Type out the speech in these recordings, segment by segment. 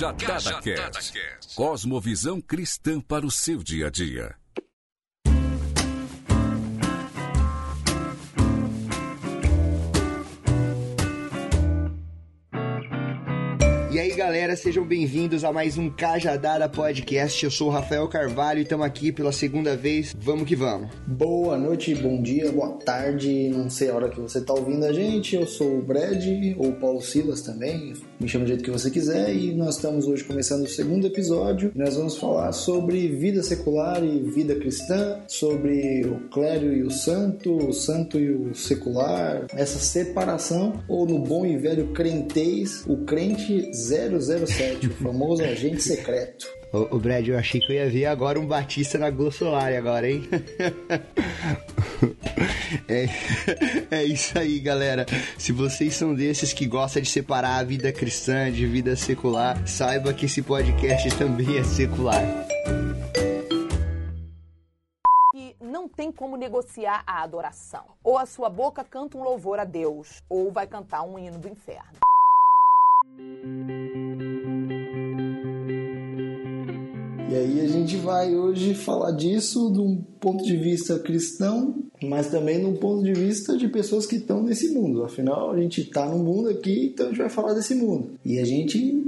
Cajadada Cast. Cosmovisão cristã para o seu dia a dia. Galera, sejam bem-vindos a mais um Cajadada Podcast. Eu sou o Rafael Carvalho e estamos aqui pela segunda vez. Vamos que vamos. Boa noite, bom dia, boa tarde. Não sei a hora que você está ouvindo a gente. Eu sou o Brad ou Paulo Silas também. Me chama do jeito que você quiser. E nós estamos hoje começando o segundo episódio. Nós vamos falar sobre vida secular e vida cristã, sobre o clero e o santo, o santo e o secular, essa separação, ou no bom e velho crentez, o crente 007, o famoso agente secreto. Ô, ô, Brad, eu achei que eu ia ver agora um Batista na Globo Solar agora, hein? é, é isso aí, galera. Se vocês são desses que gostam de separar a vida cristã de vida secular, saiba que esse podcast também é secular. que não tem como negociar a adoração. Ou a sua boca canta um louvor a Deus, ou vai cantar um hino do inferno. E aí a gente vai hoje falar disso de um ponto de vista cristão, mas também de um ponto de vista de pessoas que estão nesse mundo. Afinal, a gente está no mundo aqui, então a gente vai falar desse mundo. E a gente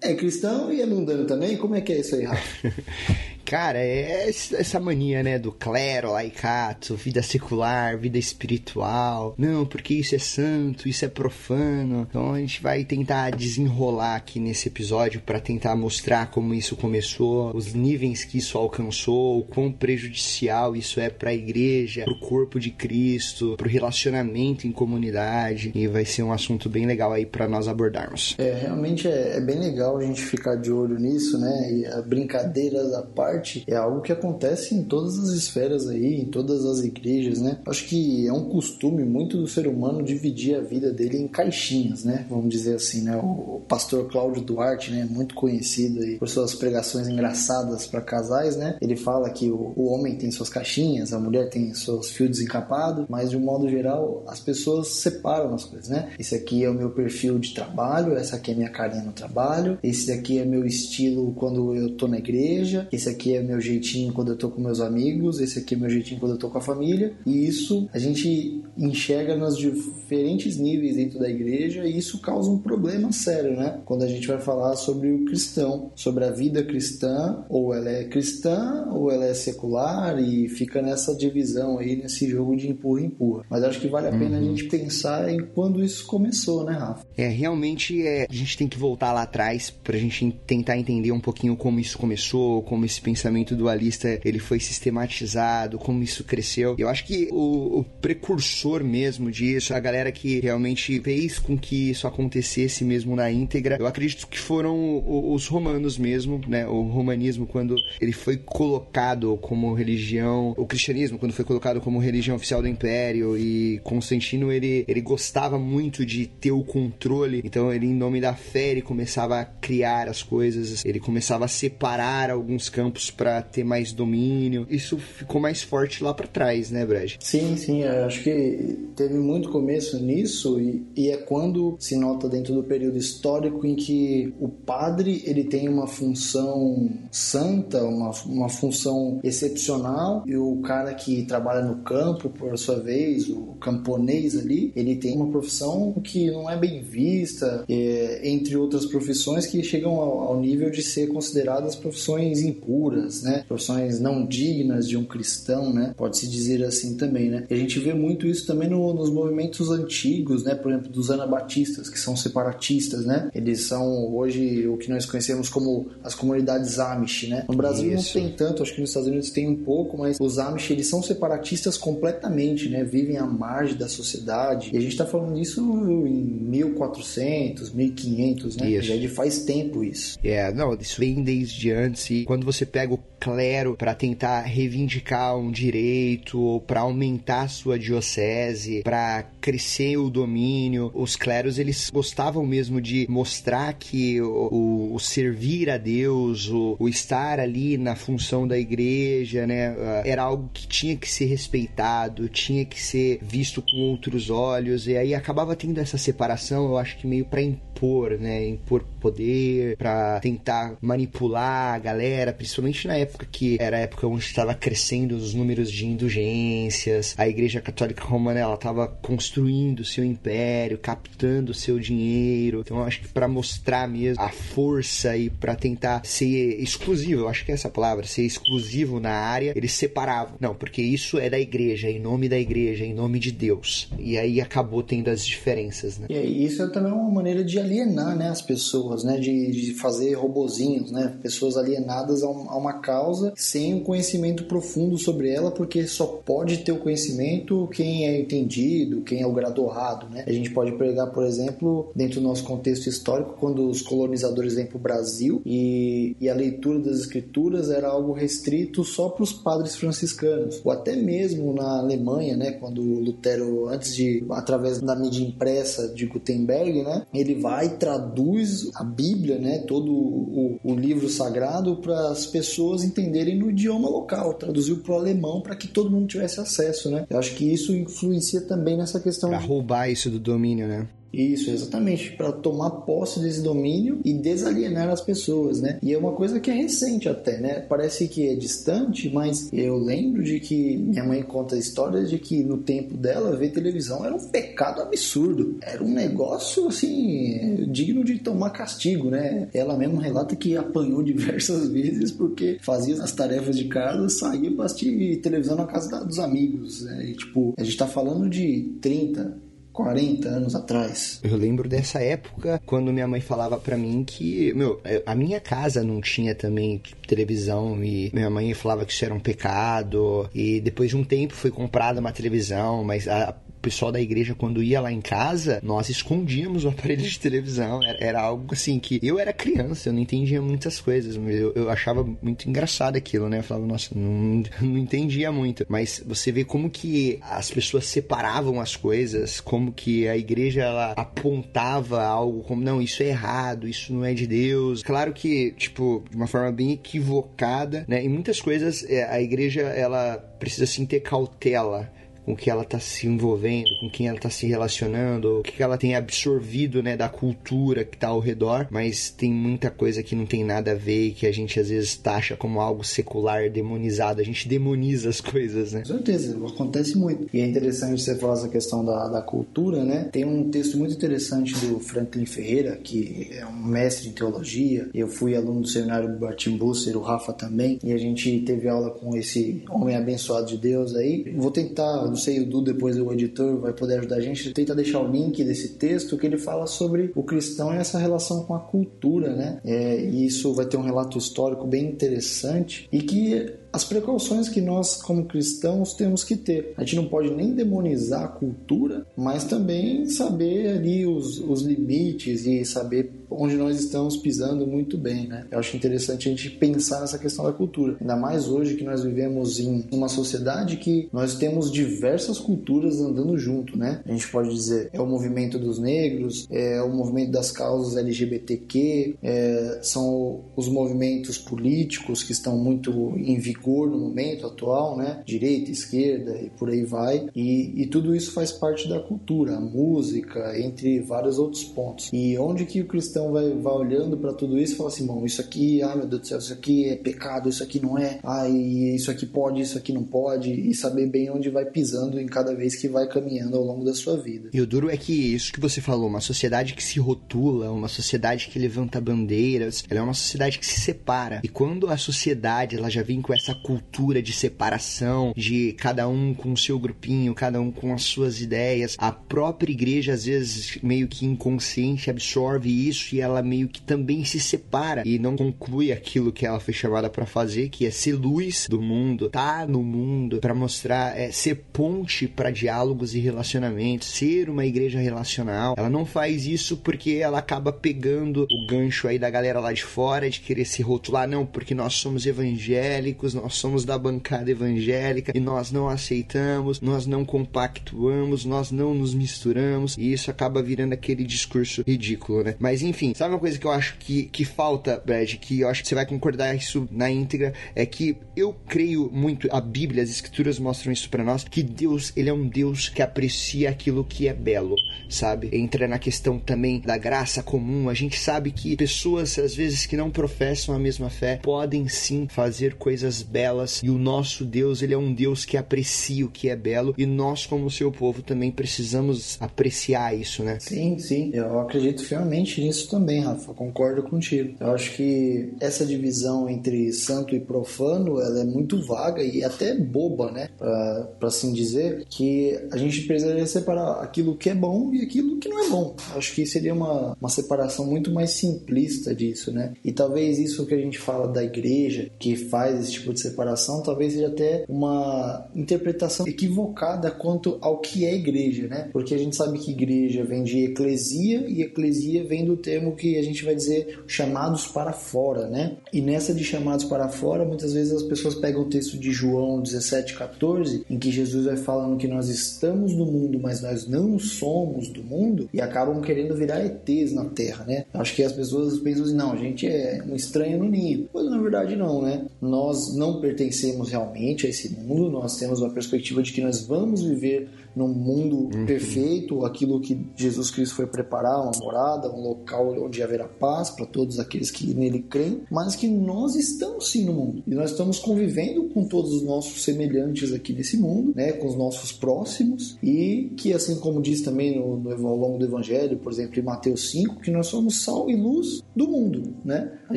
é cristão e é mundano também? Como é que é isso aí, Rafa? Cara, é essa mania, né, do clero, laicato, vida secular, vida espiritual. Não, porque isso é santo, isso é profano. Então a gente vai tentar desenrolar aqui nesse episódio para tentar mostrar como isso começou, os níveis que isso alcançou, o quão prejudicial isso é para a igreja, para o corpo de Cristo, para o relacionamento em comunidade. E vai ser um assunto bem legal aí para nós abordarmos. É, realmente é, é bem legal a gente ficar de olho nisso, né? E a brincadeira da parte é algo que acontece em todas as esferas aí, em todas as igrejas, né? Acho que é um costume muito do ser humano dividir a vida dele em caixinhas, né? Vamos dizer assim, né? O pastor Cláudio Duarte, né? Muito conhecido aí por suas pregações engraçadas para casais, né? Ele fala que o, o homem tem suas caixinhas, a mulher tem seus fios desencapados, mas de um modo geral as pessoas separam as coisas, né? Esse aqui é o meu perfil de trabalho, essa aqui é minha carinha no trabalho, esse daqui é meu estilo quando eu tô na igreja, esse aqui é meu jeitinho quando eu tô com meus amigos, esse aqui é meu jeitinho quando eu tô com a família. E isso a gente enxerga nos diferentes níveis dentro da igreja e isso causa um problema sério, né? Quando a gente vai falar sobre o cristão, sobre a vida cristã, ou ela é cristã ou ela é secular e fica nessa divisão aí, nesse jogo de empurra-empurra. Mas acho que vale a pena uhum. a gente pensar em quando isso começou, né, Rafa? É, realmente é, a gente tem que voltar lá atrás pra gente tentar entender um pouquinho como isso começou, como esse pensamento dualista ele foi sistematizado, como isso cresceu. Eu acho que o, o precursor mesmo disso, a galera que realmente fez com que isso acontecesse mesmo na íntegra, eu acredito que foram os romanos mesmo, né? O romanismo, quando ele foi colocado como religião, o cristianismo, quando foi colocado como religião oficial do império, e Constantino, ele, ele gostava muito de ter o controle, então ele, em nome da fé, ele começava a criar as coisas, ele começava a separar alguns campos para ter mais domínio. Isso ficou mais forte lá para trás, né, Brad? Sim, sim. Acho que teve muito começo nisso e, e é quando se nota dentro do período histórico em que o padre ele tem uma função santa, uma, uma função excepcional e o cara que trabalha no campo, por sua vez, o camponês ali, ele tem uma profissão que não é bem vista, é, entre outras profissões que chegam ao, ao nível de ser consideradas profissões impuras, né? Profissões não dignas de um cristão, né? Pode-se dizer assim também, né? E a gente vê muito isso também no, nos movimentos antigos, né? Por exemplo, dos anabatistas, que são separatistas, né? Eles são hoje o que nós conhecemos como as comunidades Amish, né? No Brasil isso. não tem tanto, acho que nos Estados Unidos tem um pouco, mas os Amish, eles são separatistas completamente, né? Vivem à margem da sociedade. E a gente tá falando disso em 1400, 1500, né? Isso. Já de faz tempo isso. É, não, isso vem desde antes e quando você pega o clero para tentar reivindicar um direito ou para aumentar sua diocese, para crescer o domínio. Os cleros eles gostavam mesmo de mostrar que o, o, o servir a Deus, o, o, estar ali na função da igreja, né, ah, era algo que tinha que ser respeitado, tinha que ser visto com outros olhos e aí acabava tendo essa separação, eu acho que meio para impor, né, impor poder, para tentar manipular a galera, principalmente na época que era a época onde estava crescendo os números de indulgências, a Igreja Católica Romana ela estava construindo seu império, captando seu dinheiro. Então eu acho que para mostrar mesmo a força e para tentar ser exclusivo, eu acho que é essa palavra, ser exclusivo na área, eles separavam. Não, porque isso é da igreja, em nome da igreja, em nome de Deus. E aí acabou tendo as diferenças, né? E isso é também uma maneira de alienar, né, as pessoas, né, de, de fazer robozinhos, né, pessoas alienadas a, um, a uma causa sem um conhecimento profundo sobre ela, porque só pode ter o conhecimento quem é entendido, quem é o graduado, né? A gente pode pegar, por exemplo, dentro do nosso contexto histórico, quando os colonizadores vêm para o Brasil e, e a leitura das escrituras era algo restrito só para os padres franciscanos, ou até mesmo na Alemanha, né, quando Lutero, antes de, através da mídia impressa de Gutenberg, né, ele vai e traduz a Bíblia, né, todo o, o livro sagrado para as pessoas entenderem no idioma local, traduziu para o alemão para que todo mundo tivesse acesso, né. Eu acho que isso influencia também nessa questão. Para de... roubar isso do domínio, né? Isso, exatamente, para tomar posse desse domínio e desalienar as pessoas, né? E é uma coisa que é recente até, né? Parece que é distante, mas eu lembro de que minha mãe conta histórias de que no tempo dela ver televisão era um pecado absurdo, era um negócio assim digno de tomar castigo, né? Ela mesmo relata que apanhou diversas vezes porque fazia as tarefas de casa, saía para assistir televisão na casa dos amigos, né? E, tipo, a gente tá falando de 30, 40 anos atrás. Eu lembro dessa época quando minha mãe falava para mim que, meu, a minha casa não tinha também televisão e minha mãe falava que isso era um pecado e depois de um tempo foi comprada uma televisão, mas a pessoal da igreja, quando ia lá em casa, nós escondíamos o aparelho de televisão. Era, era algo assim que eu era criança, eu não entendia muitas coisas, mas eu, eu achava muito engraçado aquilo, né? Eu falava, nossa, não, não entendia muito. Mas você vê como que as pessoas separavam as coisas, como que a igreja ela apontava algo como, não, isso é errado, isso não é de Deus. Claro que, tipo, de uma forma bem equivocada, né? Em muitas coisas, é, a igreja, ela precisa sim ter cautela com que ela está se envolvendo, com quem ela está se relacionando, o que ela tem absorvido, né, da cultura que está ao redor, mas tem muita coisa que não tem nada a ver e que a gente às vezes taxa como algo secular, demonizado. A gente demoniza as coisas, né? Com certeza, acontece muito. E é interessante você falar essa questão da, da cultura, né? Tem um texto muito interessante do Franklin Ferreira, que é um mestre em teologia. Eu fui aluno do seminário do Martin Busser, o Rafa também, e a gente teve aula com esse homem abençoado de Deus aí. Vou tentar não sei, o Du, depois o editor, vai poder ajudar a gente, tenta deixar o link desse texto que ele fala sobre o cristão e essa relação com a cultura, né? É, e isso vai ter um relato histórico bem interessante e que as precauções que nós, como cristãos, temos que ter. A gente não pode nem demonizar a cultura, mas também saber ali os, os limites e saber onde nós estamos pisando muito bem, né? Eu acho interessante a gente pensar nessa questão da cultura. Ainda mais hoje que nós vivemos em uma sociedade que nós temos diversas culturas andando junto, né? A gente pode dizer é o movimento dos negros, é o movimento das causas LGBTQ, é, são os movimentos políticos que estão muito em vigor vigor no momento atual, né? Direita, esquerda e por aí vai. E, e tudo isso faz parte da cultura, a música, entre vários outros pontos. E onde que o cristão vai, vai olhando para tudo isso e fala assim, bom, isso aqui, ai meu Deus do céu, isso aqui é pecado, isso aqui não é, ai, isso aqui pode, isso aqui não pode, e saber bem onde vai pisando em cada vez que vai caminhando ao longo da sua vida. E o duro é que isso que você falou, uma sociedade que se rotula, uma sociedade que levanta bandeiras, ela é uma sociedade que se separa. E quando a sociedade ela já vem com essa cultura de separação, de cada um com o seu grupinho, cada um com as suas ideias. A própria igreja, às vezes, meio que inconsciente, absorve isso parte ela meio que também se separa e não conclui aquilo que ela foi chamada para fazer, que é ser luz do mundo, tá no mundo para mostrar, é, ser ponte para diálogos e relacionamentos, ser uma igreja relacional. Ela não faz isso porque ela acaba pegando o gancho aí da galera lá de fora de querer se rotular, não, porque nós somos evangélicos, nós somos da bancada evangélica e nós não aceitamos, nós não compactuamos, nós não nos misturamos e isso acaba virando aquele discurso ridículo, né? Mas enfim, sabe uma coisa que eu acho que, que falta, Brad, que eu acho que você vai concordar isso na íntegra, é que eu creio muito, a Bíblia, as escrituras mostram isso para nós, que Deus, ele é um Deus que aprecia aquilo que é belo, sabe? Entra na questão também da graça comum, a gente sabe que pessoas, às vezes, que não professam a mesma fé, podem sim fazer coisas belas e o nosso Deus, ele é um Deus que aprecia o que é belo e nós, como seu povo, também precisamos apreciar isso, né? Sim, sim, eu acredito fielmente nisso também, Rafa, concordo contigo. Eu acho que essa divisão entre santo e profano, ela é muito vaga e até boba, né, pra, pra assim dizer, que a gente precisaria separar aquilo que é bom e aquilo que não é bom. Eu acho que seria uma, uma separação muito mais simplista disso, né? E talvez isso que a gente fala da igreja, que faz esse tipo de separação, talvez seja até uma interpretação equivocada quanto ao que é igreja, né? Porque a gente sabe que igreja vem de eclesia e eclesia vem do termo que a gente vai dizer chamados para fora, né? E nessa de chamados para fora, muitas vezes as pessoas pegam o texto de João 17, 14, em que Jesus vai falando que nós estamos no mundo, mas nós não somos do mundo, e acabam querendo virar ETs na Terra, né? Acho que as pessoas pensam assim, não, a gente é um estranho no ninho. Mas na verdade não, né? Nós não pertencemos realmente a esse mundo, nós temos uma perspectiva de que nós vamos viver num mundo uhum. perfeito, aquilo que Jesus Cristo foi preparar, uma morada, um local onde haverá paz para todos aqueles que nele creem, mas que nós estamos sim no mundo e nós estamos convivendo com todos os nossos semelhantes aqui nesse mundo, né, com os nossos próximos e que assim como diz também no, no ao longo do Evangelho, por exemplo, em Mateus 5, que nós somos sal e luz do mundo, né? A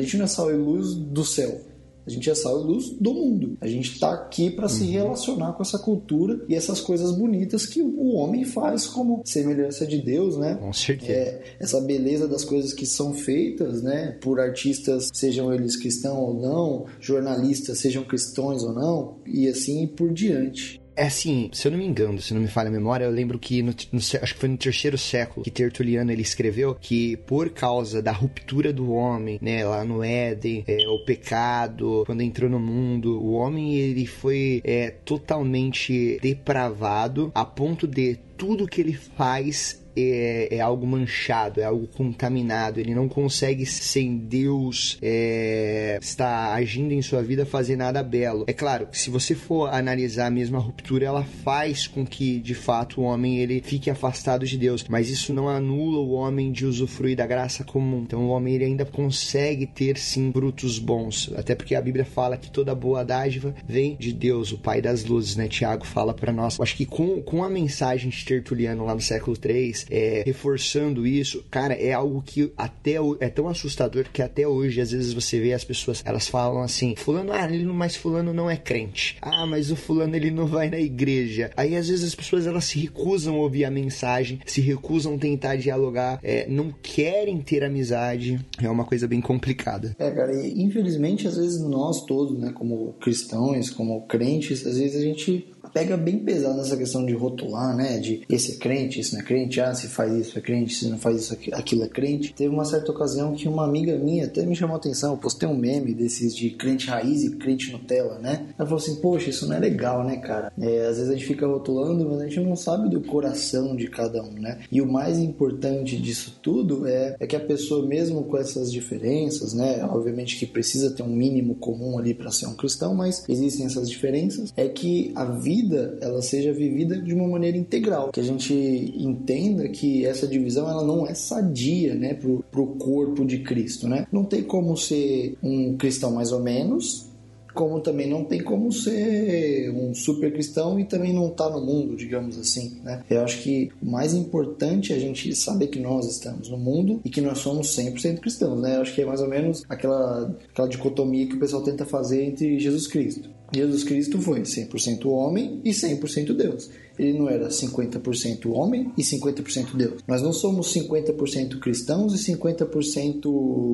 gente não é sal e luz do céu, a gente é sal e luz do mundo. A gente está aqui para se uhum. relacionar com essa cultura e essas coisas bonitas que o homem faz como semelhança de Deus, né? Com certeza. É, essa beleza das coisas que são feitas, né? Por artistas, sejam eles cristãos ou não, jornalistas, sejam cristãos ou não, e assim por diante. É assim, se eu não me engano, se não me falha a memória, eu lembro que no, no, acho que foi no terceiro século que Tertuliano ele escreveu que por causa da ruptura do homem, né, lá no Éden, é, o pecado, quando entrou no mundo, o homem ele foi é, totalmente depravado a ponto de tudo que ele faz é, é, algo manchado, é algo contaminado. Ele não consegue, sem Deus é, estar agindo em sua vida, fazer nada belo. É claro que se você for analisar a mesma ruptura, ela faz com que, de fato, o homem ele fique afastado de Deus. Mas isso não anula o homem de usufruir da graça comum. Então o homem ele ainda consegue ter sim frutos bons. Até porque a Bíblia fala que toda boa dádiva vem de Deus, o Pai das luzes, né? Tiago fala para nós. Eu acho que com, com a mensagem de Tertuliano lá no século 3, é, reforçando isso, cara, é algo que até é tão assustador que até hoje, às vezes você vê as pessoas, elas falam assim, fulano, ah, ele mas fulano não é crente. Ah, mas o fulano ele não vai na igreja. Aí às vezes as pessoas elas se recusam a ouvir a mensagem, se recusam a tentar dialogar, é, não querem ter amizade. É uma coisa bem complicada. É, cara, e infelizmente às vezes nós todos, né, como cristãos, como crentes, às vezes a gente pega bem pesado nessa questão de rotular, né? De esse é crente, esse não é crente, ah, se faz isso é crente, se não faz isso aquilo é crente. Teve uma certa ocasião que uma amiga minha até me chamou a atenção, eu postei um meme desses de crente raiz e crente Nutella, né? Ela falou assim, poxa, isso não é legal, né, cara? É, às vezes a gente fica rotulando, mas a gente não sabe do coração de cada um, né? E o mais importante disso tudo é, é que a pessoa, mesmo com essas diferenças, né? Obviamente que precisa ter um mínimo comum ali para ser um cristão, mas existem essas diferenças, é que a vida vida ela seja vivida de uma maneira integral, que a gente entenda que essa divisão ela não é sadia, né, pro, pro corpo de Cristo, né? Não tem como ser um cristão mais ou menos, como também não tem como ser um super cristão e também não estar tá no mundo, digamos assim, né? Eu acho que o mais importante é a gente saber que nós estamos no mundo e que nós somos 100% cristãos, né? Eu acho que é mais ou menos aquela, aquela dicotomia que o pessoal tenta fazer entre Jesus Cristo Jesus Cristo foi 100% homem e 100% Deus. Ele não era 50% homem e 50% Deus. Nós não somos 50% cristãos e 50%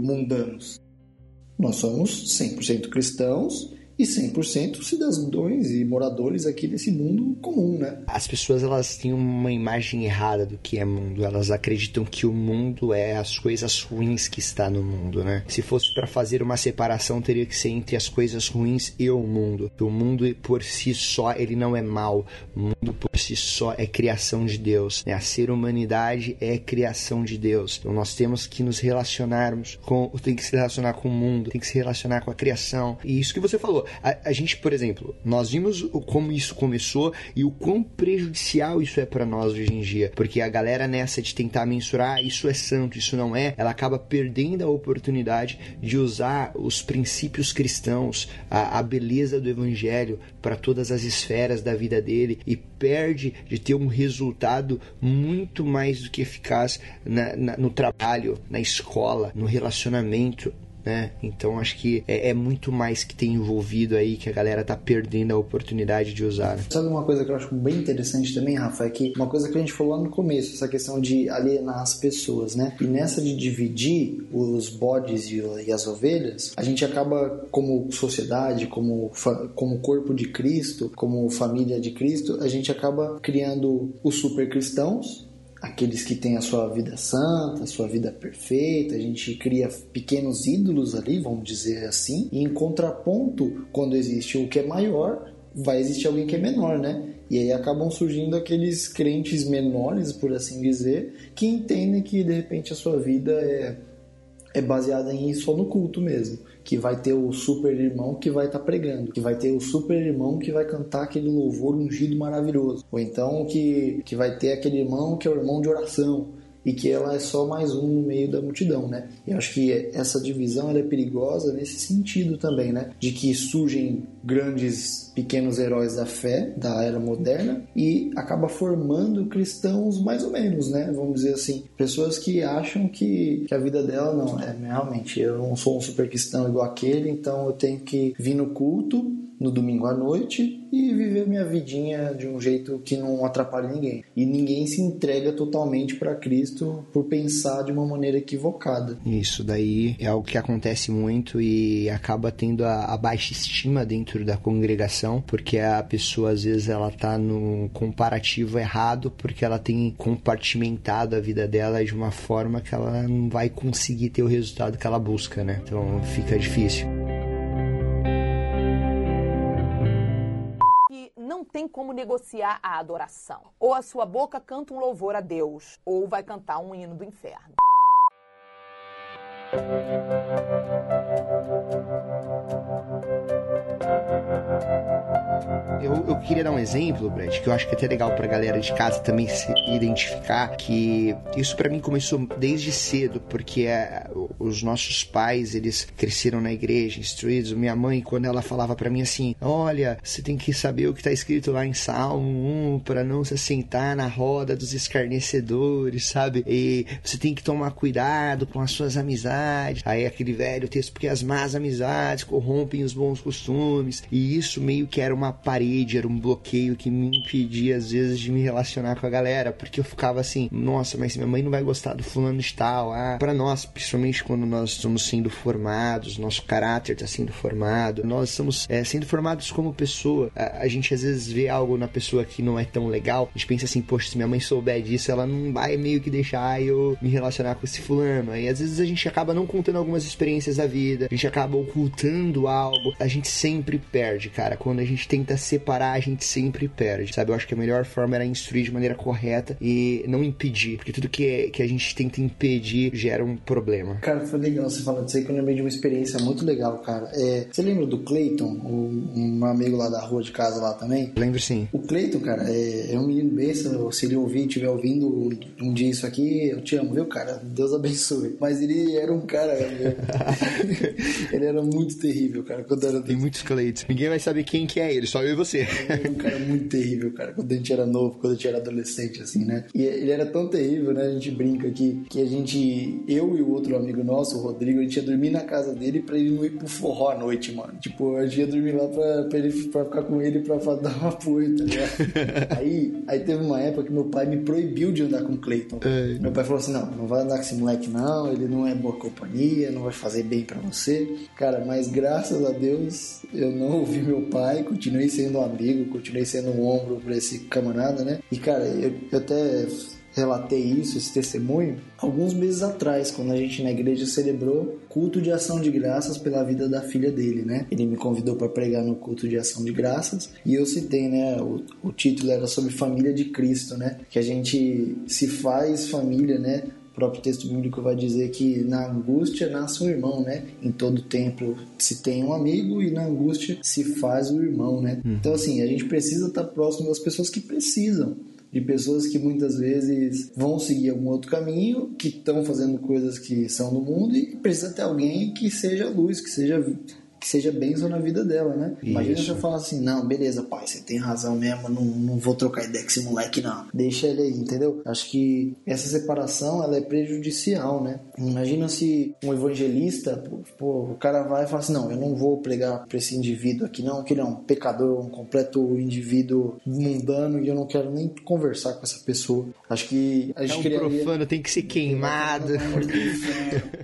mundanos. Nós somos 100% cristãos e 100% cidadãos e moradores aqui desse mundo comum, né? As pessoas elas têm uma imagem errada do que é mundo. Elas acreditam que o mundo é as coisas ruins que está no mundo, né? Se fosse para fazer uma separação, teria que ser entre as coisas ruins e o mundo. O mundo por si só ele não é mal. O mundo por si só é criação de Deus. Né? A ser humanidade é criação de Deus. Então nós temos que nos relacionarmos com, tem que se relacionar com o mundo, tem que se relacionar com a criação. E isso que você falou, a, a, gente, por exemplo, nós vimos como isso começou e o quão prejudicial isso é para nós hoje em dia. Porque a galera nessa de tentar mensurar ah, isso é santo, isso não é, ela acaba perdendo a oportunidade de usar os princípios cristãos, a, a beleza do evangelho para todas as esferas da vida dele e perde de ter um resultado muito mais do que eficaz na, na, no trabalho, na escola, no relacionamento, né? Então acho que é, é, muito mais que tem envolvido aí que a galera tá perdendo a oportunidade de usar. Né? Sabe uma coisa que eu acho bem interessante também, Rafa, é que uma coisa que a gente falou lá no começo, essa questão de alienar as pessoas, né? E nessa de dividir os bodes e, as ovelhas, a gente acaba como sociedade, como como corpo de Cristo, como família de Cristo, a gente acaba criando os super cristãos aqueles que têm a sua vida santa, a sua vida perfeita, a gente cria pequenos ídolos ali, vamos dizer assim, e em contraponto, quando existe o que é maior, vai existir alguém que é menor, né? E aí acabam surgindo aqueles crentes menores, por assim dizer, que entendem que de repente a sua vida é, é baseada em só no culto mesmo que vai ter o super irmão que vai estar tá pregando, que vai ter o super irmão que vai cantar aquele louvor ungido maravilhoso, ou então que, que vai ter aquele irmão que é o irmão de oração, e que ela é só mais um no meio da multidão, né? Eu acho que essa divisão é perigosa nesse sentido também, né? De que surgem grandes pequenos heróis da fé da era moderna e acaba formando cristãos mais ou menos, né? Vamos dizer assim, pessoas que acham que, que a vida dela não é realmente eu não sou um super cristão igual aquele, então eu tenho que vir no culto no domingo à noite e viver minha vidinha de um jeito que não atrapalhe ninguém. E ninguém se entrega totalmente para Cristo por pensar de uma maneira equivocada. Isso daí é algo que acontece muito e acaba tendo a, a baixa estima dentro da congregação, porque a pessoa às vezes ela tá no comparativo errado, porque ela tem compartimentado a vida dela de uma forma que ela não vai conseguir ter o resultado que ela busca, né? Então fica difícil. Tem como negociar a adoração. Ou a sua boca canta um louvor a Deus, ou vai cantar um hino do inferno. Eu, eu, queria dar um exemplo, Brett, que eu acho que é até legal pra galera de casa também se identificar, que isso para mim começou desde cedo, porque é, os nossos pais, eles cresceram na igreja, instruídos. Minha mãe, quando ela falava para mim assim, olha, você tem que saber o que tá escrito lá em Salmo 1 para não se sentar na roda dos escarnecedores, sabe? E você tem que tomar cuidado com as suas amizades. Aí aquele velho texto, porque as más amizades corrompem os bons costumes. E isso meio que era uma parede, era um bloqueio que me impedia às vezes de me relacionar com a galera, porque eu ficava assim, nossa, mas minha mãe não vai gostar do fulano de tal. Ah, para nós, principalmente quando nós estamos sendo formados, nosso caráter está sendo formado, nós estamos é, sendo formados como pessoa. A, a, gente às vezes vê algo na pessoa que não é tão legal, a gente pensa assim, poxa, se minha mãe souber disso, ela não vai meio que deixar eu me relacionar com esse fulano. E às vezes a gente acaba não contando algumas experiências da vida, a gente acaba ocultando algo, a gente sempre perde, cara. Quando a gente tenta separar, a gente sempre perde, sabe? Eu acho que a melhor forma era instruir de maneira correta e não impedir, porque tudo que, que a gente tenta impedir gera um problema. Cara, foi legal você falando disso aí, que eu lembrei de uma experiência muito legal, cara. É, você lembra do Clayton, um, um amigo lá da rua de casa lá também? Lembro sim. O Clayton, cara, é, é um menino besta, se ele ouvir, estiver ouvindo um dia isso aqui, eu te amo, viu, cara? Deus abençoe. Mas ele era um cara... ele era muito terrível, cara, quando era... Tem muitos Claytons. Ninguém vai saber quem que é ele, só eu e você. Ele um cara muito terrível, cara, quando a gente era novo, quando a gente era adolescente, assim, né? E ele era tão terrível, né? A gente brinca que, que a gente, eu e o outro amigo nosso, nosso, o Rodrigo, a gente ia dormir na casa dele pra ele não ir pro forró à noite, mano. Tipo, a gente ia dormir lá pra, pra, ele, pra ficar com ele pra dar um apoio, tá ligado? aí, aí teve uma época que meu pai me proibiu de andar com o Cleiton. É. Meu pai falou assim: não, não vai andar com esse moleque, não, ele não é boa companhia, não vai fazer bem pra você. Cara, mas graças a Deus eu não ouvi meu pai, continuei sendo um amigo, continuei sendo um ombro pra esse camarada, né? E cara, eu, eu até relatei isso, esse testemunho, alguns meses atrás, quando a gente na igreja celebrou culto de ação de graças pela vida da filha dele, né? Ele me convidou para pregar no culto de ação de graças e eu citei, né? O, o título era sobre família de Cristo, né? Que a gente se faz família, né? O próprio texto bíblico vai dizer que na angústia nasce um irmão, né? Em todo tempo se tem um amigo e na angústia se faz o irmão, né? Uhum. Então, assim, a gente precisa estar próximo das pessoas que precisam de pessoas que muitas vezes vão seguir algum outro caminho, que estão fazendo coisas que são do mundo e precisa ter alguém que seja luz, que seja que seja bênção na vida dela, né? Isso. Imagina se eu falar assim, não, beleza, pai, você tem razão mesmo, não, não vou trocar ideia com esse moleque, não. Deixa ele aí, entendeu? Acho que essa separação, ela é prejudicial, né? Imagina se um evangelista, pô, o cara vai e fala assim, não, eu não vou pregar pra esse indivíduo aqui, não, que ele é um pecador, um completo indivíduo mundano e eu não quero nem conversar com essa pessoa. Acho que a gente é um criaria... profano, tem que ser queimado.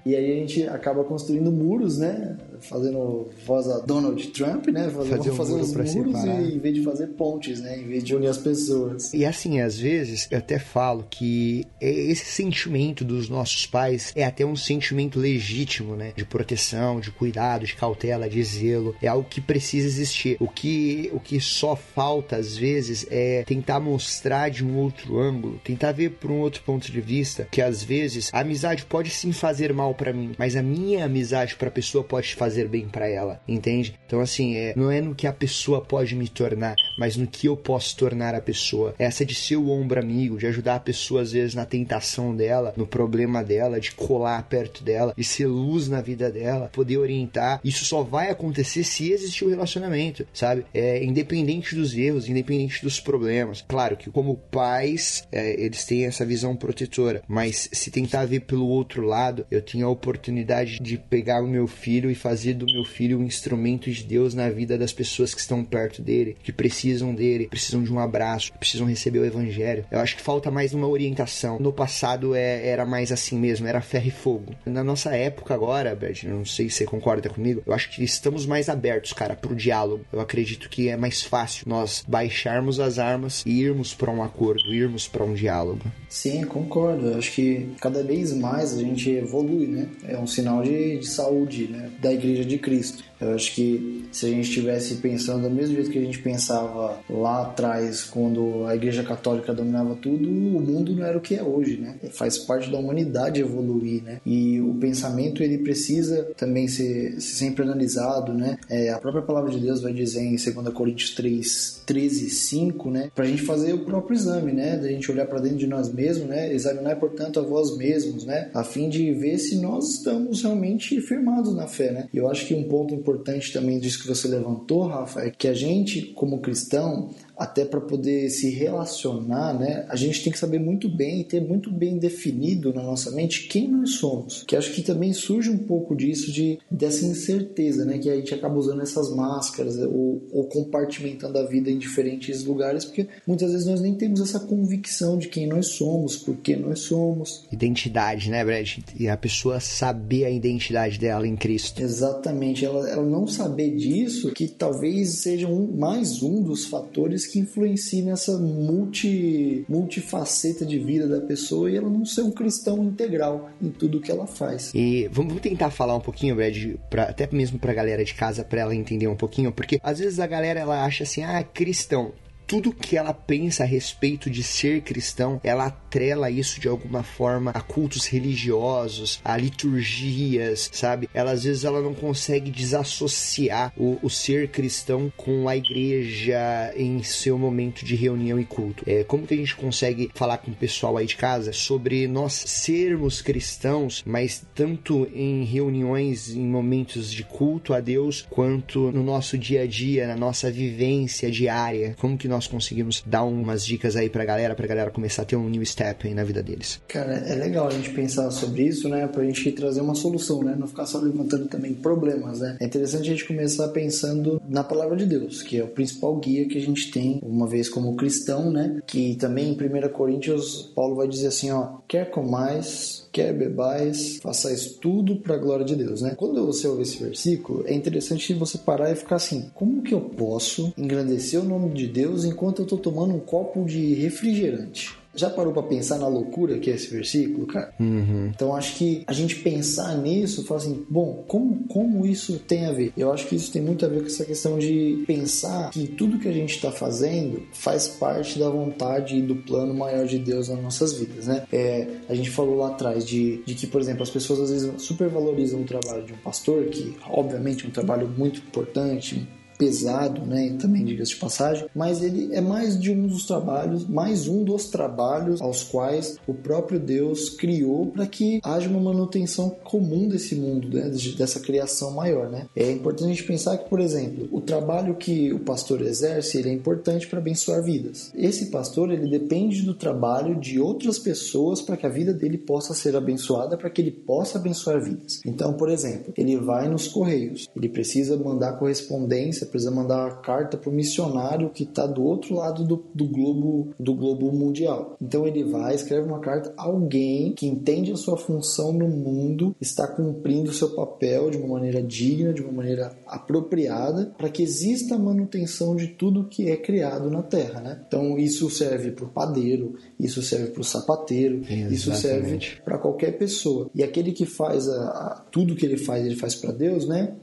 e aí a gente acaba construindo muros, né? Fazendo voz a Donald Trump, né? Fazer, fazer, um fazer os muros separar. e, em vez de fazer pontes, né? Em vez de unir as pessoas. E assim, às vezes, eu até falo que esse sentimento dos nossos pais é até um sentimento legítimo, né? De proteção, de cuidado, de cautela, de zelo. É algo que precisa existir. O que, o que só falta, às vezes, é tentar mostrar de um outro ângulo, tentar ver por um outro ponto de vista, que às vezes a amizade pode sim fazer mal para mim, mas a minha amizade para a pessoa pode fazer bem para ela entende? Então, assim, é, não é no que a pessoa pode me tornar, mas no que eu posso tornar a pessoa. Essa de ser o ombro amigo, de ajudar a pessoa, às vezes, na tentação dela, no problema dela, de colar perto dela, de ser luz na vida dela, poder orientar. Isso só vai acontecer se existir o um relacionamento, sabe? É, independente dos erros, independente dos problemas. Claro que, como pais, é, eles têm essa visão protetora, mas se tentar ver pelo outro lado, eu tinha a oportunidade de pegar o meu filho e fazer do meu filho um instrumento de Deus na vida das pessoas que estão perto dele, que precisam dele, precisam de um abraço, precisam receber o evangelho. Eu acho que falta mais uma orientação. No passado é, era mais assim mesmo, era ferro e fogo. Na nossa época agora, Bert, não sei se você concorda comigo, eu acho que estamos mais abertos, cara, pro diálogo. Eu acredito que é mais fácil nós baixarmos as armas e irmos para um acordo, irmos para um diálogo. Sim, concordo. Eu acho que cada vez mais a gente evolui, né? É um sinal de, de saúde, né? Da Igreja de Cristo. Eu acho que se a gente estivesse pensando do mesmo jeito que a gente pensava lá atrás, quando a Igreja Católica dominava tudo, o mundo não era o que é hoje, né? Faz parte da humanidade evoluir, né? E o pensamento ele precisa também ser, ser sempre analisado, né? É, a própria palavra de Deus vai dizer em 2 Coríntios 3, 13, 5, né? Pra gente fazer o próprio exame, né? Da gente olhar para dentro de nós mesmos, né? Examinar, portanto, a vós mesmos, né? A fim de ver se nós estamos realmente firmados na fé, né? E eu acho que um ponto importante importante também disso que você levantou, Rafa, é que a gente, como cristão, até para poder se relacionar, né, a gente tem que saber muito bem e ter muito bem definido na nossa mente quem nós somos. Que acho que também surge um pouco disso de dessa incerteza, né, que a gente acaba usando essas máscaras ou, ou compartimentando a vida em diferentes lugares, porque muitas vezes nós nem temos essa convicção de quem nós somos, por que nós somos. Identidade, né, Brad? E a pessoa saber a identidade dela em Cristo. Exatamente. Ela, ela não saber disso, que talvez seja um, mais um dos fatores que influencia nessa multi, multifaceta de vida da pessoa e ela não ser um cristão integral em tudo que ela faz. E vamos tentar falar um pouquinho, Brad, pra, até mesmo pra galera de casa, pra ela entender um pouquinho, porque às vezes a galera ela acha assim, ah, cristão tudo que ela pensa a respeito de ser cristão, ela atrela isso de alguma forma a cultos religiosos, a liturgias, sabe? Ela às vezes ela não consegue desassociar o, o ser cristão com a igreja em seu momento de reunião e culto. É, como que a gente consegue falar com o pessoal aí de casa sobre nós sermos cristãos, mas tanto em reuniões, em momentos de culto a Deus, quanto no nosso dia a dia, na nossa vivência diária? Como que nós nós conseguimos dar umas dicas aí pra galera, pra galera começar a ter um new step aí na vida deles? Cara, é legal a gente pensar sobre isso, né? Pra gente trazer uma solução, né? Não ficar só levantando também problemas, né? É interessante a gente começar pensando na palavra de Deus, que é o principal guia que a gente tem, uma vez como cristão, né? Que também em 1 Coríntios, Paulo vai dizer assim, ó, quer comais, quer bebais, façais tudo para a glória de Deus, né? Quando você ouve esse versículo, é interessante você parar e ficar assim: como que eu posso engrandecer o nome de Deus enquanto eu estou tomando um copo de refrigerante? Já parou para pensar na loucura que é esse versículo, cara? Uhum. Então acho que a gente pensar nisso, fala assim, bom, como, como isso tem a ver? Eu acho que isso tem muito a ver com essa questão de pensar que tudo que a gente está fazendo faz parte da vontade e do plano maior de Deus nas nossas vidas, né? É, a gente falou lá atrás de, de que, por exemplo, as pessoas às vezes supervalorizam o trabalho de um pastor, que obviamente é um trabalho muito importante, pesado, né? Também diga-se de passagem, mas ele é mais de um dos trabalhos, mais um dos trabalhos aos quais o próprio Deus criou para que haja uma manutenção comum desse mundo, né? dessa criação maior, né? É importante a gente pensar que, por exemplo, o trabalho que o pastor exerce, ele é importante para abençoar vidas. Esse pastor, ele depende do trabalho de outras pessoas para que a vida dele possa ser abençoada, para que ele possa abençoar vidas. Então, por exemplo, ele vai nos correios, ele precisa mandar correspondência precisa mandar uma carta para o missionário que está do outro lado do, do, globo do globo mundial. Então ele vai, escreve uma carta, alguém que entende a sua função no mundo está cumprindo o seu papel de uma maneira digna, de uma maneira apropriada, para que exista a manutenção de tudo que é criado na Terra, né? Então isso serve para o padeiro, isso serve para o sapateiro, Exatamente. isso serve para qualquer pessoa. E aquele que faz a, a, tudo que ele faz, ele faz para Deus, né?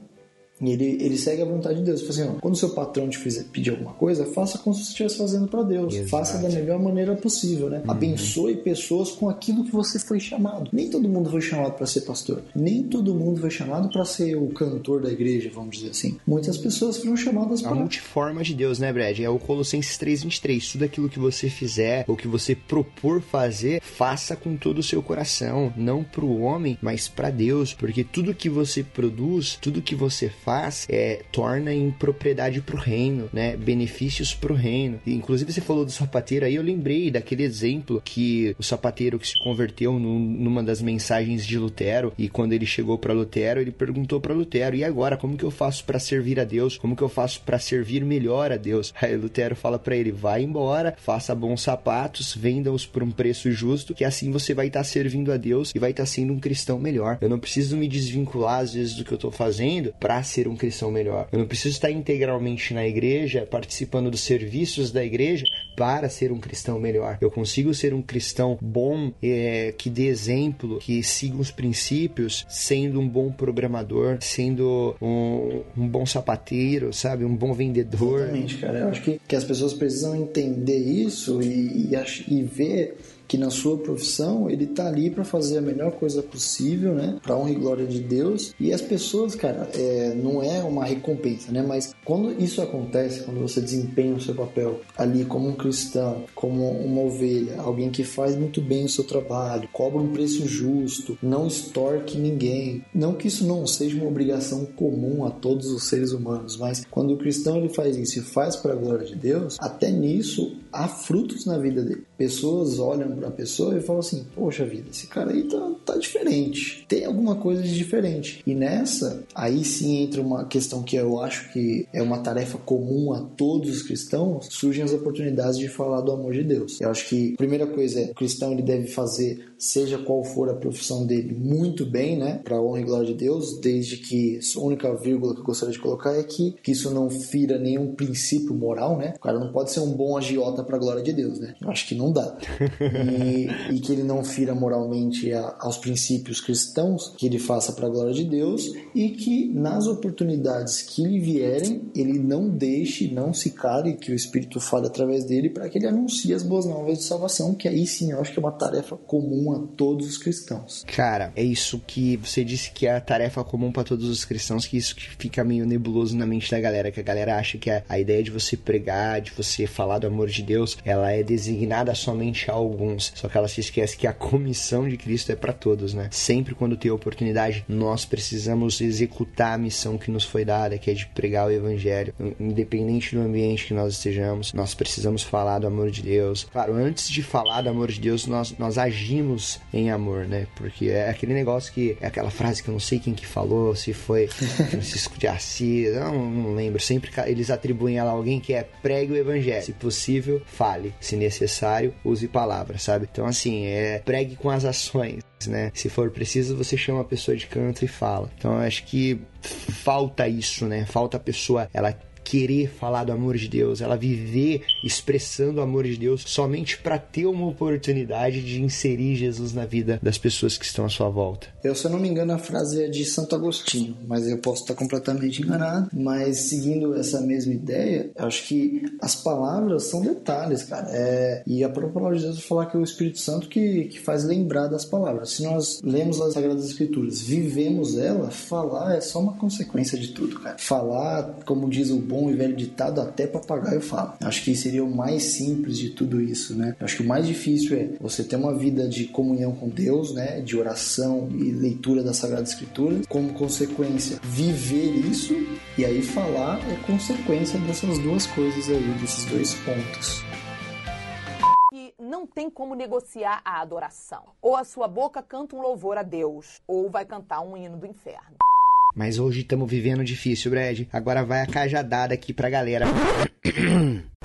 E ele, ele segue a vontade de Deus. Ele assim, ó, quando o seu patrão te fizer, pedir alguma coisa, faça como se você estivesse fazendo para Deus. Exato. Faça da melhor maneira possível, né? Uhum. Abençoe pessoas com aquilo que você foi chamado. Nem todo mundo foi chamado para ser pastor. Nem todo mundo foi chamado para ser o cantor da igreja, vamos dizer assim. Muitas pessoas foram chamadas para... A multiforma de Deus, né, Brad? É o Colossenses 3.23. Tudo aquilo que você fizer, ou que você propor fazer, faça com todo o seu coração. Não para o homem, mas para Deus. Porque tudo que você produz, tudo que você faz, faz é, torna em propriedade para o reino, né? Benefícios para o reino. E, inclusive você falou do sapateiro aí, eu lembrei daquele exemplo que o sapateiro que se converteu numa das mensagens de Lutero e quando ele chegou para Lutero, ele perguntou para Lutero: "E agora, como que eu faço para servir a Deus? Como que eu faço para servir melhor a Deus?" Aí Lutero fala para ele: "Vai embora, faça bons sapatos, venda-os por um preço justo, que assim você vai estar tá servindo a Deus e vai estar tá sendo um cristão melhor. Eu não preciso me desvincular às vezes do que eu estou fazendo para ser um cristão melhor. Eu não preciso estar integralmente na igreja, participando dos serviços da igreja para ser um cristão melhor. Eu consigo ser um cristão bom, é, que dê exemplo, que siga os princípios, sendo um bom programador, sendo um, um bom sapateiro, sabe? Um bom vendedor. Exatamente, cara. Eu acho que, que as pessoas precisam entender isso e, e, e ver que na sua profissão ele tá ali para fazer a melhor coisa possível, né? Para honra e glória de Deus. E as pessoas, cara, é, não é uma recompensa, né? Mas quando isso acontece, quando você desempenha o seu papel ali como um cristão, como uma ovelha, alguém que faz muito bem o seu trabalho, cobra um preço justo, não extorque ninguém. Não que isso não seja uma obrigação comum a todos os seres humanos, mas quando o cristão ele faz isso e faz para a glória de Deus, até nisso há frutos na vida dele. Pessoas olham para a pessoa e falam assim: Poxa vida, esse cara aí tá, tá diferente. Tem alguma coisa de diferente. E nessa, aí sim entra uma questão que eu acho que é uma tarefa comum a todos os cristãos, surgem as oportunidades de falar do amor de Deus. Eu acho que a primeira coisa é: o cristão ele deve fazer, seja qual for a profissão dele, muito bem, né? Para honra e glória de Deus, desde que a única vírgula que eu gostaria de colocar é que, que isso não fira nenhum princípio moral, né? O cara não pode ser um bom agiota para a glória de Deus, né? Eu acho que não dá. E, e que ele não fira moralmente a, aos princípios cristãos, que ele faça para a glória de Deus e que nas oportunidades que lhe vierem, ele não deixe, não se cale, que o Espírito fale através dele para que ele anuncie as boas novas de salvação, que aí sim eu acho que é uma tarefa comum a todos os cristãos. Cara, é isso que você disse que é a tarefa comum para todos os cristãos, que isso que fica meio nebuloso na mente da galera, que a galera acha que a, a ideia de você pregar, de você falar do amor de Deus, ela é designada somente a alguns só que ela se esquece que a comissão de Cristo é para todos, né? Sempre quando tem oportunidade, nós precisamos executar a missão que nos foi dada, que é de pregar o evangelho, independente do ambiente que nós estejamos, nós precisamos falar do amor de Deus. Claro, antes de falar do amor de Deus, nós, nós agimos em amor, né? Porque é aquele negócio que é aquela frase que eu não sei quem que falou, se foi Francisco de Assis, não, não lembro. Sempre eles atribuem ela a alguém que é pregue o evangelho. Se possível, fale. Se necessário, use palavras, sabe? Então, assim, é pregue com as ações. Né? Se for preciso, você chama a pessoa de canto e fala. Então, acho que falta isso, né? Falta a pessoa ela querer falar do amor de Deus, ela viver expressando o amor de Deus somente para ter uma oportunidade de inserir Jesus na vida das pessoas que estão à sua volta. Eu, se eu não me engano, a frase é de Santo Agostinho, mas eu posso estar completamente enganado. Mas seguindo essa mesma ideia, eu acho que as palavras são detalhes, cara. É... E a própria palavra de vai falar que é o Espírito Santo que, que faz lembrar das palavras. Se nós lemos as Sagradas Escrituras, vivemos ela, falar é só uma consequência de tudo, cara. Falar, como diz o bom bom e velho ditado, até papagaio fala. Acho que seria o mais simples de tudo isso, né? Acho que o mais difícil é você ter uma vida de comunhão com Deus, né? De oração e leitura da Sagrada Escritura. Como consequência, viver isso e aí falar é consequência dessas duas coisas aí, desses dois pontos não tem como negociar a adoração. Ou a sua boca canta um louvor a Deus, ou vai cantar um hino do inferno. Mas hoje estamos vivendo difícil, Brad. Agora vai a cajadada aqui pra galera.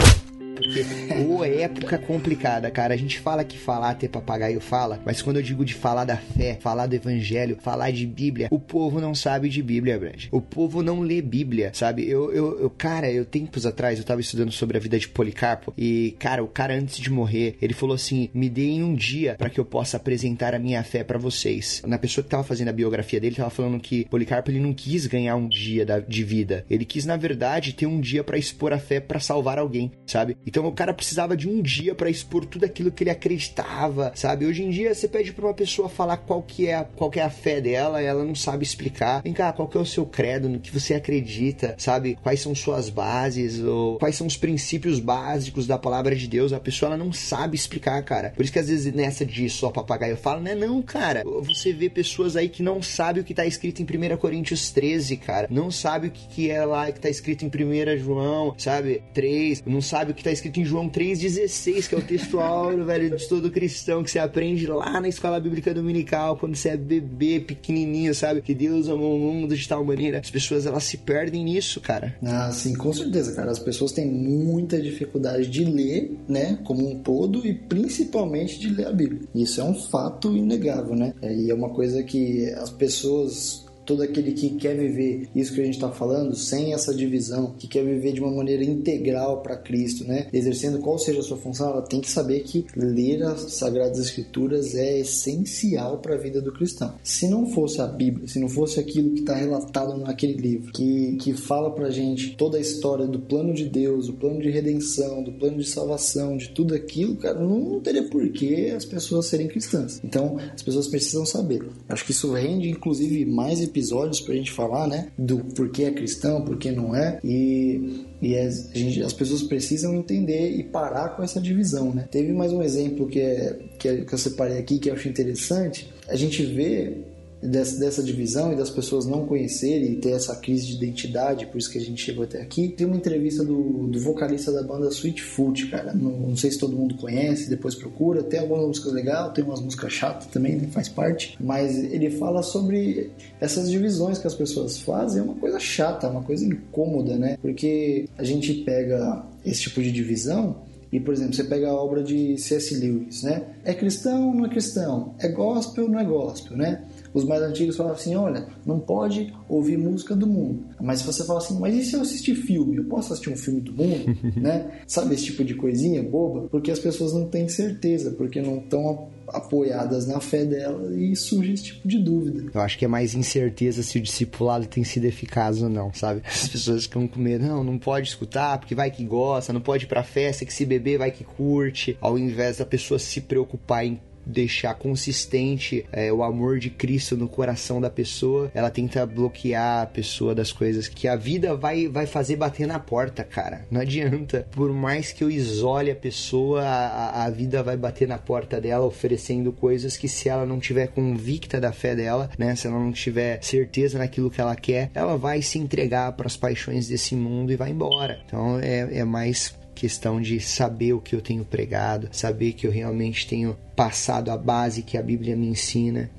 Porque, ô, época complicada, cara. A gente fala que falar ter papagaio fala, mas quando eu digo de falar da fé, falar do evangelho, falar de Bíblia, o povo não sabe de Bíblia, Brad. O povo não lê Bíblia, sabe? Eu, eu, eu, cara, eu tempos atrás eu tava estudando sobre a vida de Policarpo e, cara, o cara antes de morrer, ele falou assim: me deem um dia para que eu possa apresentar a minha fé para vocês. Na pessoa que tava fazendo a biografia dele, tava falando que Policarpo ele não quis ganhar um dia de vida. Ele quis, na verdade, ter um dia para expor a fé para salvar alguém, sabe? Então o cara precisava de um dia para expor tudo aquilo que ele acreditava, sabe? Hoje em dia você pede para uma pessoa falar qual que é a, qual que é a fé dela, ela não sabe explicar. Vem cá, qual que é o seu credo, no que você acredita, sabe? Quais são suas bases ou quais são os princípios básicos da palavra de Deus? A pessoa ela não sabe explicar, cara. Por isso que às vezes nessa de só papagaio fala, né? Não, cara. Você vê pessoas aí que não sabem o que tá escrito em 1 Coríntios 13, cara. Não sabe o que, que é lá que tá escrito em 1 João, sabe? 3. Não sabe o que tá escrito em João 3,16, que é o texto áureo, velho, de todo cristão, que você aprende lá na escola bíblica dominical, quando você é bebê, pequenininho, sabe? Que Deus amou o mundo de tal maneira. As pessoas, elas se perdem nisso, cara. Ah, sim, com certeza, cara. As pessoas têm muita dificuldade de ler, né, como um todo, e principalmente de ler a Bíblia. Isso é um fato inegável, né? E é uma coisa que as pessoas todo aquele que quer viver isso que a gente está falando, sem essa divisão, que quer viver de uma maneira integral para Cristo, né? Exercendo qual seja a sua função, ela tem que saber que ler as Sagradas Escrituras é essencial para a vida do cristão. Se não fosse a Bíblia, se não fosse aquilo que está relatado naquele livro, que, que fala para gente toda a história do plano de Deus, do plano de redenção, do plano de salvação, de tudo aquilo, cara, não teria porquê as pessoas serem cristãs. Então, as pessoas precisam saber. Acho que isso rende, inclusive, mais episódios pra gente falar, né? Do porquê é cristão, porquê não é. E, e as, gente, as pessoas precisam entender e parar com essa divisão, né? Teve mais um exemplo que, é, que, é, que eu separei aqui que eu acho interessante. A gente vê dessa, divisão e das pessoas não conhecerem e ter essa crise de identidade, por isso que a gente chegou até aqui. Tem uma entrevista do, do vocalista da banda Sweetfoot, cara. Não, não, sei se todo mundo conhece, depois procura. Tem algumas músicas legais, tem umas músicas chatas também, né? faz parte. Mas ele fala sobre essas divisões que as pessoas fazem. É uma coisa chata, uma coisa incômoda, né? Porque a gente pega esse tipo de divisão e, por exemplo, você pega a obra de C.S. Lewis, né? É cristão ou não é cristão? É gospel ou não é gospel, né? Os mais antigos falavam assim: olha, não pode ouvir música do mundo. Mas se você fala assim, mas e se eu assistir filme? Eu posso assistir um filme do mundo? né? Sabe esse tipo de coisinha boba? Porque as pessoas não têm certeza, porque não estão apoiadas na fé dela e surge esse tipo de dúvida. Eu acho que é mais incerteza se o discipulado tem sido eficaz ou não, sabe? As pessoas ficam com medo, não, não pode escutar porque vai que gosta, não pode ir pra festa, que se beber vai que curte, ao invés da pessoa se preocupar em deixar consistente é, o amor de Cristo no coração da pessoa, ela tenta bloquear a pessoa das coisas que a vida vai, vai fazer bater na porta, cara. Não adianta. Por mais que eu isole a pessoa, a, a vida vai bater na porta dela oferecendo coisas que se ela não tiver convicta da fé dela, né, se ela não tiver certeza naquilo que ela quer, ela vai se entregar para as paixões desse mundo e vai embora. Então é, é mais questão de saber o que eu tenho pregado, saber que eu realmente tenho passado a base que a Bíblia me ensina,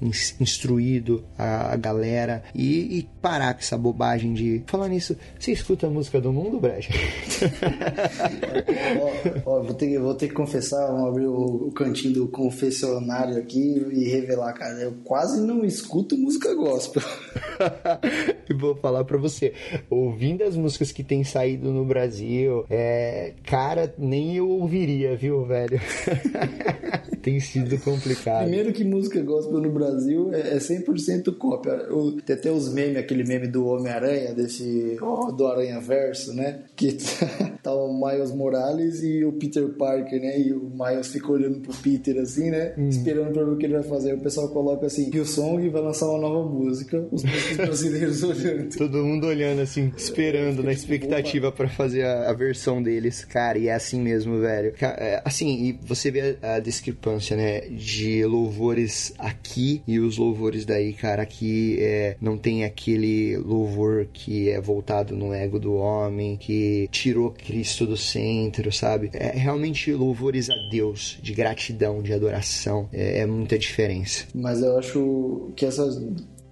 instruído a, galera e, e, parar com essa bobagem de. Falar nisso, você escuta a música do mundo, Breja? ó, ó, vou, ter, vou ter que confessar, vamos abrir o, o, cantinho do confessionário aqui e revelar, cara. Eu quase não escuto música gospel. e vou falar pra você, ouvindo as músicas que tem saído no Brasil, é, cara, nem eu ouviria, viu, velho? tem sido complicado. Primeiro que música gospel no Brasil é 100% é cópia. tem até os memes, aquele meme do Homem-Aranha, desse oh, do Aranha Verso, né? Que tá o Miles Morales e o Peter Parker, né? E o Miles fica olhando pro Peter assim, né? Hum. Esperando pra ver o que ele vai fazer. O pessoal coloca assim, que o Song vai lançar uma nova música, os músicos brasileiros olhando. Todo mundo olhando assim, esperando, na expectativa para fazer a, a, versão deles. Cara, e é assim mesmo, velho. É, assim, e você vê a, a discrepância, né? De louvores aqui e os louvores daí, cara. Aqui é, não tem aquele louvor que é voltado no ego do homem, que tirou Cristo do centro, sabe? É realmente louvores a Deus, de gratidão, de adoração. É, é muita diferença. Mas eu acho que essas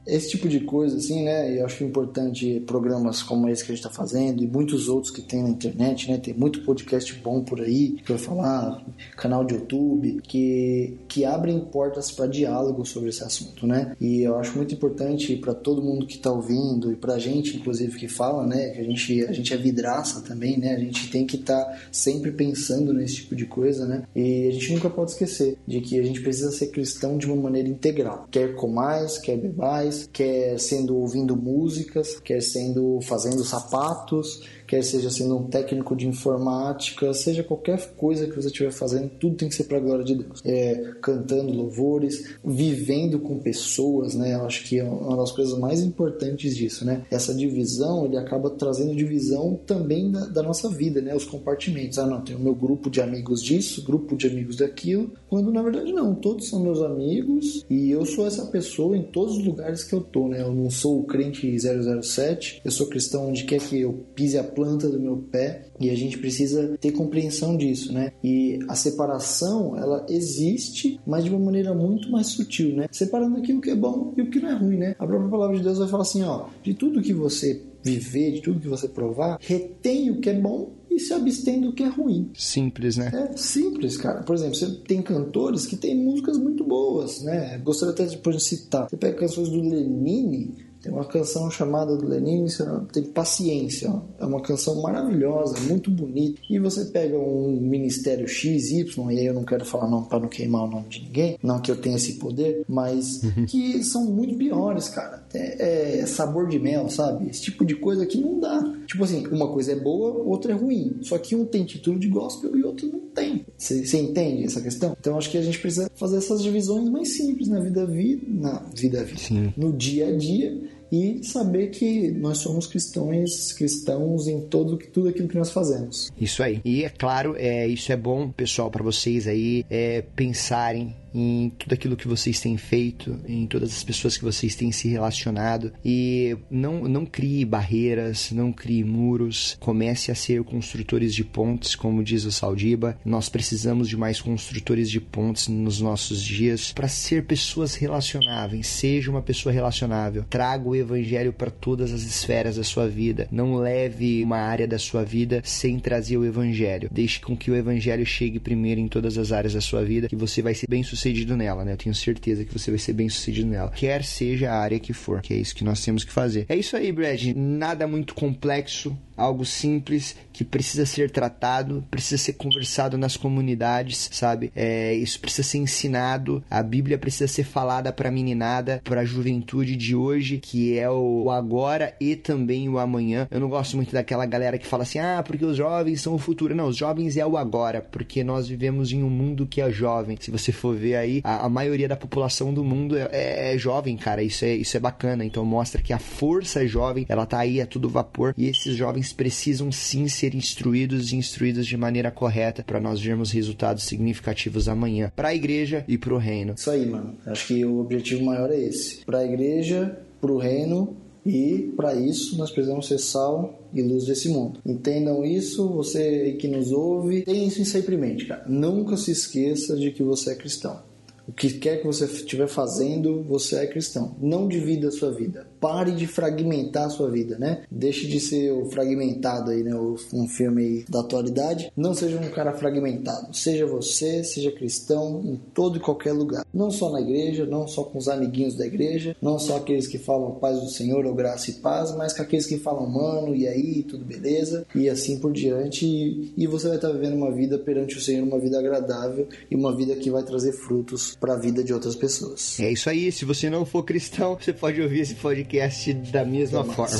esse tipo de coisa, assim, né? Eu acho importante programas como esse que a gente está fazendo e muitos outros que tem na internet, né? Tem muito podcast bom por aí, que vou falar, canal de YouTube, que, que abrem portas para diálogo sobre esse assunto, né? E eu acho muito importante para todo mundo que está ouvindo e para a gente, inclusive, que fala, né? Que a gente, a gente é vidraça também, né? A gente tem que estar tá sempre pensando nesse tipo de coisa, né? E a gente nunca pode esquecer de que a gente precisa ser cristão de uma maneira integral. Quer comais, quer bebais, quer sendo ouvindo músicas, quer sendo fazendo sapatos, quer seja sendo um técnico de informática, seja qualquer coisa que você estiver fazendo, tudo tem que ser para a glória de Deus. É, cantando louvores, vivendo com pessoas, né? Eu acho que é uma das coisas mais importantes disso, né? Essa divisão, ele acaba trazendo divisão também da, da nossa vida, né? Os compartimentos. Ah, não, tem o meu grupo de amigos disso, grupo de amigos daquilo, quando na verdade não, todos são meus amigos e eu sou essa pessoa em todos os lugares que eu tô, né? Eu não sou o crente 007, eu sou cristão onde quer que eu pise a planta do meu pé e a gente precisa ter compreensão disso, né? E a separação, ela existe, mas de uma maneira muito mais sutil, né? Separando aquilo que é bom e o que não é ruim, né? A própria palavra de Deus vai falar assim, ó, de tudo que você viver, de tudo que você provar, retém o que é bom e se abstém do que é ruim. Simples, né? É simples, cara. Por exemplo, você tem cantores que têm músicas muito boas, né? Gostaria até de citar. Você pega canções do Lenine, tem uma canção chamada do Lenin, tem Paciência. É uma canção maravilhosa, muito bonita. E você pega um ministério XY, e aí eu não quero falar não para não queimar o nome de ninguém, não que eu tenha esse poder, mas uhum. que são muito piores, cara. É, é, sabor de mel, sabe? Esse tipo de coisa que não dá. Tipo assim, uma coisa é boa, outra é ruim. Só que um tem título de gospel e outro não tem. Você entende essa questão? Então acho que a gente precisa fazer essas divisões mais simples na vida vida, na vida vida, no dia a dia e saber que nós somos cristãos, cristãos em todo tudo aquilo que nós fazemos. Isso aí. E é claro, é, isso é bom, pessoal, para vocês aí é, pensarem em tudo aquilo que vocês têm feito, em todas as pessoas que vocês têm se relacionado e não, não crie barreiras, não crie muros, comece a ser construtores de pontes, como diz o Saldiba. Nós precisamos de mais construtores de pontes nos nossos dias para ser pessoas relacionáveis. Seja uma pessoa relacionável. Traga o evangelho para todas as esferas da sua vida. Não leve uma área da sua vida sem trazer o evangelho. Deixe com que o evangelho chegue primeiro em todas as áreas da sua vida e você vai ser bem sucedido sucedido nela, né? Eu tenho certeza que você vai ser bem sucedido nela. Quer seja a área que for, que é isso que nós temos que fazer. É isso aí, Brad. Nada muito complexo algo simples que precisa ser tratado, precisa ser conversado nas comunidades, sabe? É, isso precisa ser ensinado, a Bíblia precisa ser falada para a meninada, para a juventude de hoje, que é o agora e também o amanhã. Eu não gosto muito daquela galera que fala assim, ah, porque os jovens são o futuro. Não, os jovens é o agora, porque nós vivemos em um mundo que é jovem. Se você for ver aí, a, a maioria da população do mundo é, é, é, jovem, cara. Isso é, isso é bacana. Então mostra que a força jovem, ela tá aí, é tudo vapor. E esses jovens precisam sim ser instruídos e instruídos de maneira correta para nós vermos resultados significativos amanhã para a igreja e para o reino. Isso aí, mano. Acho que o objetivo maior é esse. Para a igreja, para o reino e para isso nós precisamos ser sal e luz desse mundo. Entendam isso, você que nos ouve, tem isso em sempre em mente, cara. Nunca se esqueça de que você é cristão. O que quer que você estiver fazendo, você é cristão. Não divida a sua vida. Pare de fragmentar a sua vida, né? Deixe de ser o fragmentado aí, né? Um filme da atualidade. Não seja um cara fragmentado. Seja você, seja cristão em todo e qualquer lugar. Não só na igreja, não só com os amiguinhos da igreja, não só aqueles que falam paz do Senhor ou graça e paz, mas com aqueles que falam mano, e aí, tudo beleza, e assim por diante. E, e você vai estar vivendo uma vida perante o Senhor, uma vida agradável e uma vida que vai trazer frutos para a vida de outras pessoas. É isso aí. Se você não for cristão, você pode ouvir esse podcast da mesma forma.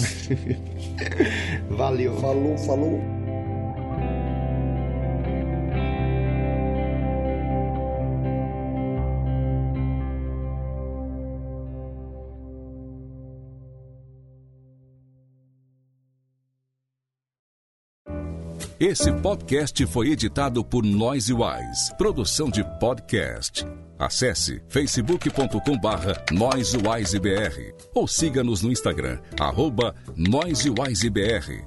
Valeu. Falou, falou. Esse podcast foi editado por Noise Wise, produção de podcast. Acesse facebook.com barra ou siga-nos no Instagram, arroba NoiseWiseBR.